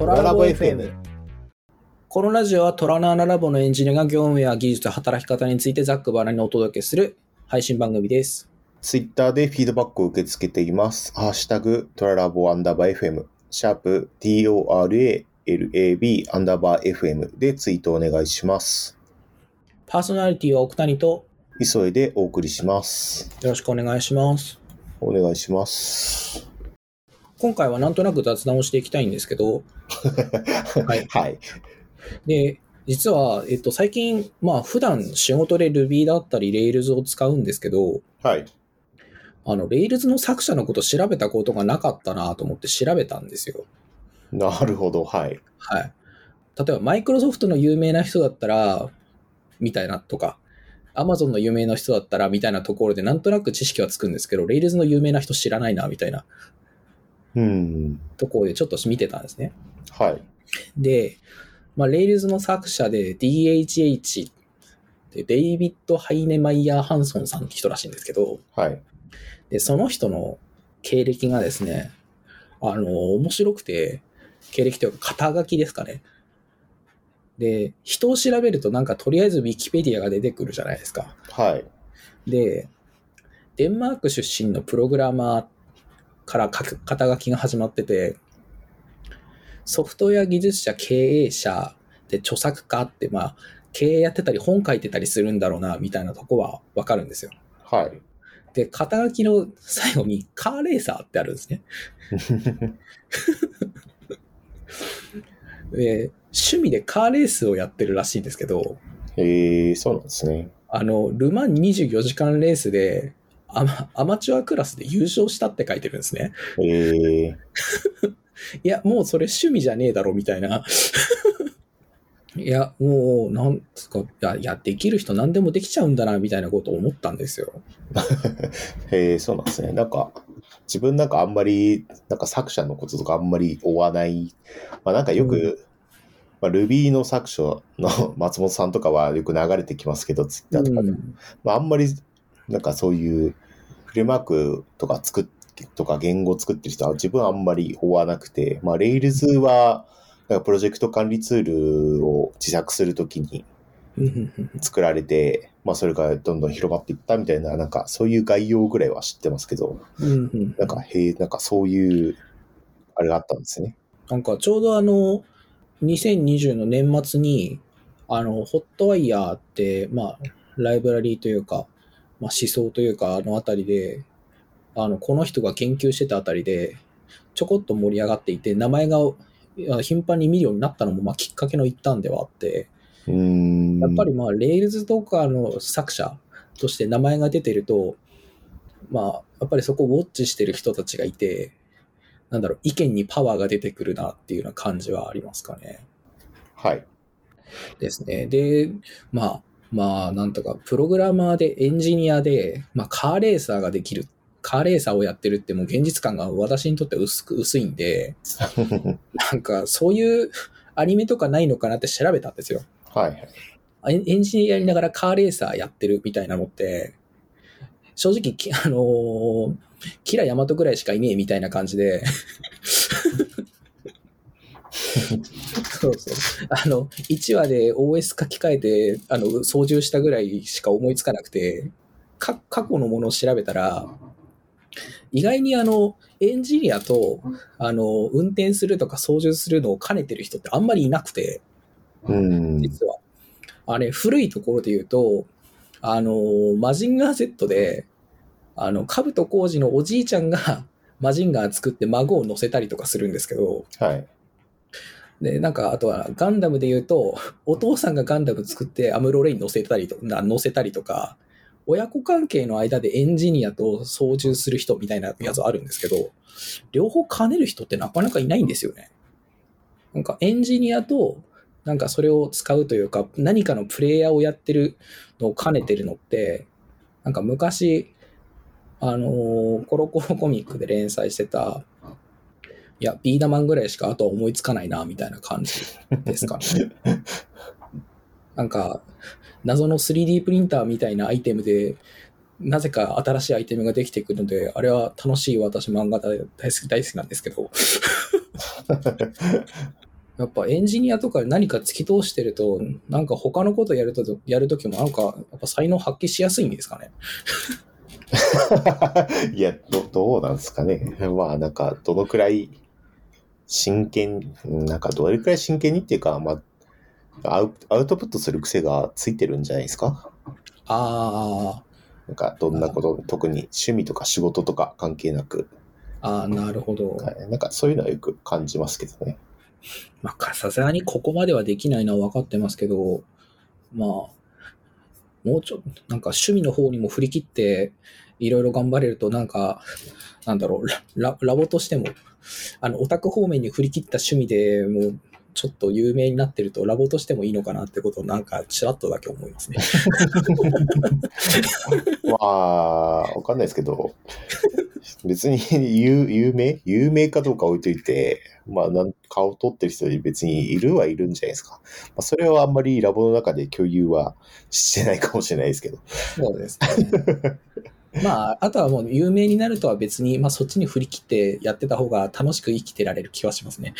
トララボ FM。このラジオはトラナーナラボのエンジニアが業務や技術、働き方についてざっくばらんにお届けする配信番組です。ツイッターでフィードバックを受け付けています。ハッシュタグ、トララボアンダーバー FM、シャープ TORALAB アンダーバー FM でツイートお願いします。パーソナリティは奥谷と急いでお送りします。よろしくお願いします。お願いします。今回はなんとなく雑談をしていきたいんですけど、はいはい。で、実は、えっと、最近、まあ、普段仕事で Ruby だったり Rails を使うんですけど、はい。あの、Rails の作者のこと調べたことがなかったなと思って調べたんですよ。なるほど。はい。はい。例えば、マイクロソフトの有名な人だったら、みたいなとか、アマゾンの有名な人だったら、みたいなところで、なんとなく知識はつくんですけど、Rails の有名な人知らないな、みたいなうん。ところでちょっと見てたん。ですね。はい。で、まあ、Rails の作者で DHH でデイビッド・ハイネマイヤー・ハンソンさん。って人らしいん。ですけど、はい。で、その人の経歴がですね、あの、面白くて、経歴というか肩書きですかね。で、人を調べるとなん。かとりあえず Wikipedia が出てくるじゃないですか。はい。で、デンマーク出身のプログラマーっから書く肩書きが始まってて、ソフトウェア技術者、経営者で著作家って、まあ、経営やってたり本書いてたりするんだろうな、みたいなとこはわかるんですよ。はい。で、肩書きの最後にカーレーサーってあるんですね。で、趣味でカーレースをやってるらしいんですけど、えー、そうなんですね。あの、ルマン24時間レースでアマアマチュアクラスで優勝したって書いてるんですね。えー、いや、もうそれ趣味じゃねえだろみたいな。いや、もう、なんつうか、いや、いや、できる人何でもできちゃうんだな、みたいなことを思ったんですよ。えー、そうなんですね。なんか、自分なんかあんまり、なんか作者のこととかあんまり追わない。まあなんかよく、うんまあ、Ruby の作者の松本さんとかはよく流れてきますけど、ツイッターとかで。うんまああんまり、なんかそういうフレームワークとか作っとか言語を作ってる人は自分はあんまり追わなくて、まあ Rails は、なんかプロジェクト管理ツールを自作するときにうん作られて、まあそれがどんどん広まっていったみたいな、なんかそういう概要ぐらいは知ってますけど、なんか、へえ、なんかそういう、あれがあったんですね。なんかちょうどあの、2020の年末に、あの、ホットワイヤーって、まあ、ライブラリーというか、まあ、思想というか、あのあたりで、あの、この人が研究してたあたりで、ちょこっと盛り上がっていて、名前が頻繁に見るようになったのも、まあ、きっかけの一端ではあって。やっぱりまあ、 Rails とかの作者として名前が出てると、まあ、やっぱりそこをウォッチしてる人たちがいて、なんだろう、意見にパワーが出てくるなっていうような感じはありますかね。はい。ですね。で、まあ、まあ、なんとか、プログラマーでエンジニアで、まあ、カーレーサーができる。カーレーサーをやってるってもう現実感が私にとっては薄く、薄いんで、なんかそういうアニメとかないのかなって調べたんですよ。はいはい。エンジニアやりながらカーレーサーやってるみたいなのって、正直、きあのーキラヤマトぐらいしかいねえみたいな感じで、そうそう。あの、1話で OS 書き換えて、あの、操縦したぐらいしか思いつかなくて、か過去のものを調べたら、意外にあの、エンジニアと、あの、運転するとか操縦するのを兼ねてる人ってあんまりいなくて、うーん。実は。あれ、古いところで言うと、あの、マジンガー Z で、あの、カブト工事のおじいちゃんがマジンガー作って孫を乗せたりとかするんですけど、はい。で、なんか、あとはガンダムで言うと、お父さんがガンダム作ってアムロレイン乗せたりとな乗せたりとか、親子関係の間でエンジニアと操縦する人みたいなやつあるんですけど、両方兼ねる人ってなかなかいないんですよね。なんかエンジニアと、なんかそれを使うというか、何かのプレイヤーをやってるのを兼ねてるのって、なんか昔、あのーコロコロコミックで連載してた、いや、ビーダマンぐらいしかあとは思いつかないな、みたいな感じですかね。なんか、謎の 3D プリンターみたいなアイテムで、なぜか新しいアイテムができてくるので、あれは楽しい私漫画大好き大好きなんですけど、やっぱエンジニアとか何か突き通してると、なんか他のことやると、やるときもなんか、やっぱ才能発揮しやすいんですかね。いや、ど、どうなんですかね。まあ、なんか、どのくらい真剣、なんか、どれくらい真剣にっていうか、まあ、アウアウトプットする癖がついてるんじゃないですか？あなんか、どんなこと、特に趣味とか仕事とか関係なく、あ、ああ、なるほど。はい、なんか、そういうのはよく感じますけどね。まあ、さすがにここまではできないのは分かってますけど、まあ、もうちょっと、なんか趣味の方にも振り切って、いろいろ頑張れると、なんか、なんだろう、ラララボとしても、あの、オタク方面に振り切った趣味でもう、ちょっと有名になってると、ラボとしてもいいのかなってことを、なんか、ちらっとだけ思いますね。まあ、わかんないですけど、別に有有名？有名かどうか置いといて、まあなん、顔取ってる人別にいるはいるんじゃないですか。まあ、それはあんまりラボの中で共有はしてないかもしれないですけど。そうですね。まあ、あとはもう有名になるとは別に、まあそっちに振り切ってやってた方が楽しく生きてられる気はしますね。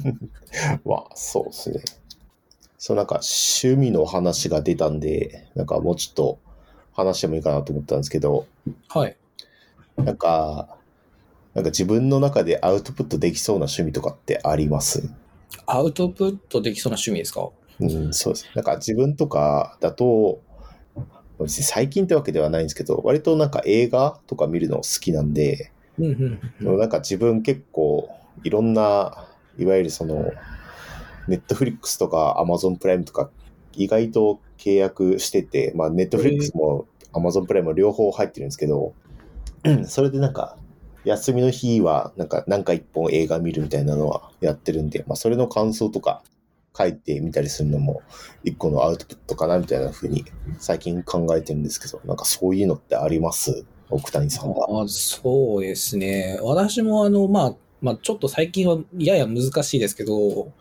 まあ、そうですね。そう、なんか趣味の話が出たんで、なんかもうちょっと話してもいいかなと思ったんですけど、はい。なんか、なんか自分の中でアウトプットできそうな趣味とかってあります？アウトプットできそうな趣味ですか？うん、そうです。なんか自分とかだと、別に最近ってわけではないんですけど、割となんか映画とか見るの好きなんで。なんか自分結構いろんな、いわゆるその、ネットフリックスとかアマゾンプライムとか意外と契約してて、まあネットフリックスもアマゾンプライムも両方入ってるんですけど、それでなんか休みの日はなんか何か一本映画見るみたいなのはやってるんで、まあそれの感想とか書いてみたりするのも一個のアウトプットかなみたいな風に最近考えてるんですけど、なんかそういうのってあります？奥谷さんは。あそうですね。私もあの、まあ、まあ、ちょっと最近はやや難しいですけど、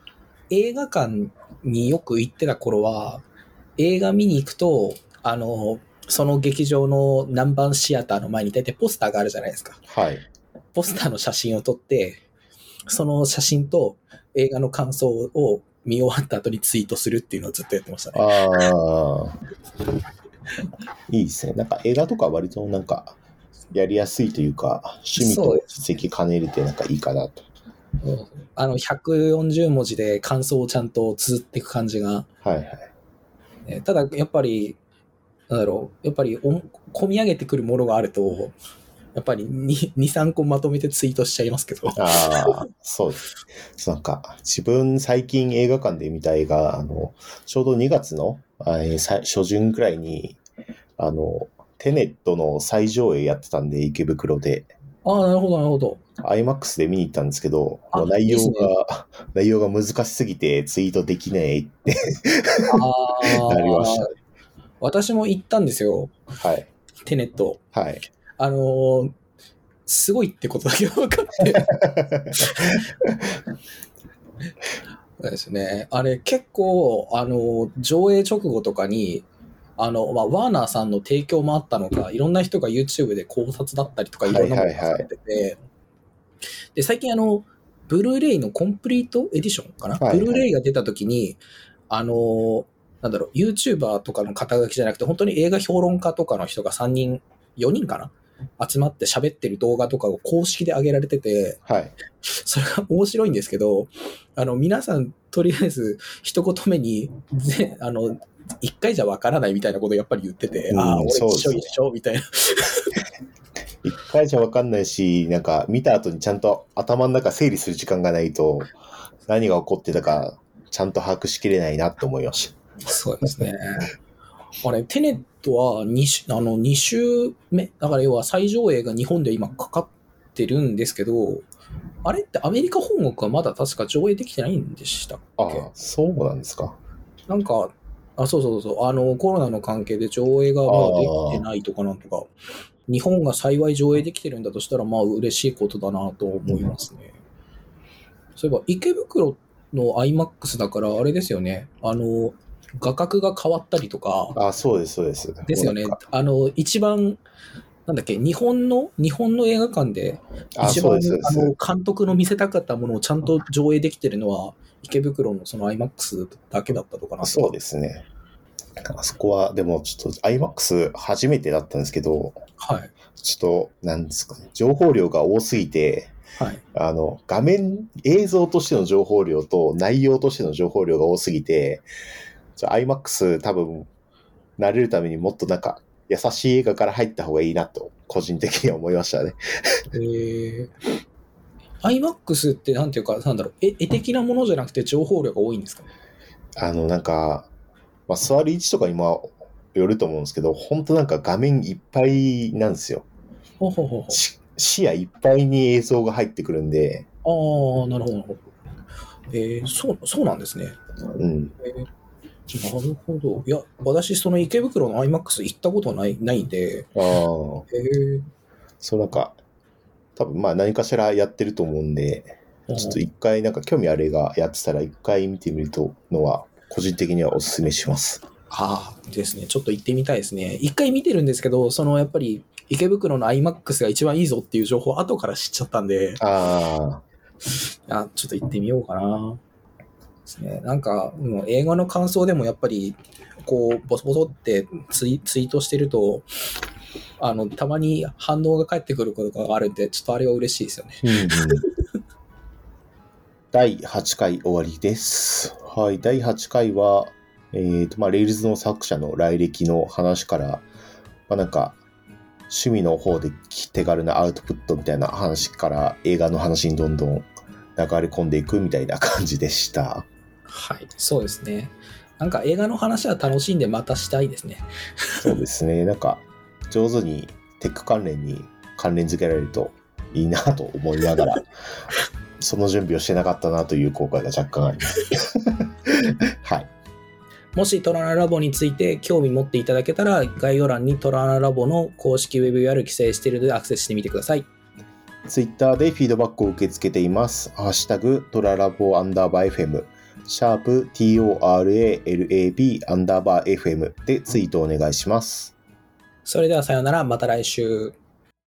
映画館によく行ってた頃は、映画見に行くと、あの、その劇場の南蛮シアターの前に大体ポスターがあるじゃないですか。はい。ポスターの写真を撮って、その写真と映画の感想を見終わった後にツイートするっていうのをずっとやってましたね。ああ。いいですね。なんか映画とか割となんかやりやすいというか、趣味と実績兼ねれてなんかいいかなと。あの、140文字で感想をちゃんと綴っていく感じが。はいはい。ねただ、やっぱり、なんだろう、やっぱりお込み上げてくるものがあると、やっぱり2、2 3個まとめてツイートしちゃいますけど。ああ、そうです。なんか、自分最近映画館で見た映画、あの、ちょうど2月の、あえーさ初旬くらいに、あの、テネットの再上映やってたんで、池袋で。ああ、なるほど、なるほど。IMAX で見に行ったんですけど、内容が、内容が難しすぎてツイートできないってあ なりましたあ、私も行ったんですよ、はい。テネット。はい。あのーすごいってことだけ分かって。そうですね。あれ結構、あの、上映直後とかに、あの、まあ、ワーナーさんの提供もあったのか、いろんな人が YouTube で考察だったりとか、いろんなものがされてて、で、最近あの、ブルーレイのコンプリートエディションかな、はいはい。ブルーレイが出た時に、あの、なんだろう、YouTuber とかの肩書きじゃなくて、本当に映画評論家とかの人が3人、4人かな？集まって喋ってる動画とかを公式で上げられてて、はい。それが面白いんですけど、あの、皆さん、とりあえず、一言目に、ぜあの、一回じゃわからないみたいなことをやっぱり言ってて、うんああ、俺一緒一緒みたいな。一回じゃわかんないし、なんか見た後にちゃんと頭の中整理する時間がないと、何が起こってたか、ちゃんと把握しきれないなって思いました。そうですね。あれ、テネットは2週、あの、2週目、だから要は最上映が日本で今かかってるんですけど、あれってアメリカ本国はまだ確か上映できてないんでしたっけ？ああ、そうなんですか。なんか、あ、そうそうそう、あの、コロナの関係で上映がまだできてないとかなんとか、日本が幸い上映できてるんだとしたら、まあ嬉しいことだなと思いますね。そういえば、池袋の IMAX だから、あれですよね、あの、画角が変わったりとか、あそうです、そうです。ですよね。あの、一番、なんだっけ、日本の、日本の映画館で、あ、一番あのす。監督の見せたかったものをちゃんと上映できてるのは、池袋のその IMAX だけだったのかな。そうですね。あそこは、でもちょっと IMAX 初めてだったんですけど、はい。ちょっと、なんですかね、情報量が多すぎて、はい。あの、画面、映像としての情報量と内容としての情報量が多すぎて、ちょ IMAX 多分、慣れるためにもっとなんか、優しい映画から入った方がいいなと、個人的には思いましたね。えー、IMAX ってなんていうか、なんだろう、絵絵的なものじゃなくて情報量が多いんですかあの、なんか、まあ、座る位置とかにもよると思うんですけど、本当なんか画面いっぱいなんですよ。ほうほうほ視野いっぱいに映像が入ってくるんで、う。ああ、なるほど、なるほど。えー、そう、そうなんですね。うん。えーなるほど。いや、私、その池袋の IMAX 行ったことない、ないんで、ああ、えー、そうなんか、多分まあ何かしらやってると思うんで、ちょっと一回なんか興味ある映画やってたら一回見てみるとのは、個人的にはお勧めします。ああ、ですね。ちょっと行ってみたいですね。一回見てるんですけど、そのやっぱり池袋の IMAX が一番いいぞっていう情報を後から知っちゃったんで、ああちょっと行ってみようかな。ですね。なんか、もう映画の感想でもやっぱり、こう、ボソボソってツイツイートしてると、あの、たまに反応が返ってくることがあるんで、ちょっとあれは嬉しいですよね。あ、うんうん。第8回終わりです。はい、第8回は、えっ、と、まあ、レイルズの作者の来歴の話から、まあ、なんか、趣味の方で手軽なアウトプットみたいな話から映画の話にどんどん流れ込んでいくみたいな感じでした。はい。そうですね。なんか映画の話は楽しんでまたしたいですね。そうですね。なんか、上手にテック関連に関連付けられるといいなと思いながら、その準備をしてなかったなという後悔が若干あります。はい。もしトラナラボについて興味持っていただけたら、概要欄にトラナラボの公式ウェブ URL 記載しているのでアクセスしてみてください。ツイッターでフィードバックを受け付けています。ハッシュタグトララボアンダーバー FM、シャープ TORALAB アンダーバー FM でツイートお願いします。それではさようなら、また来週。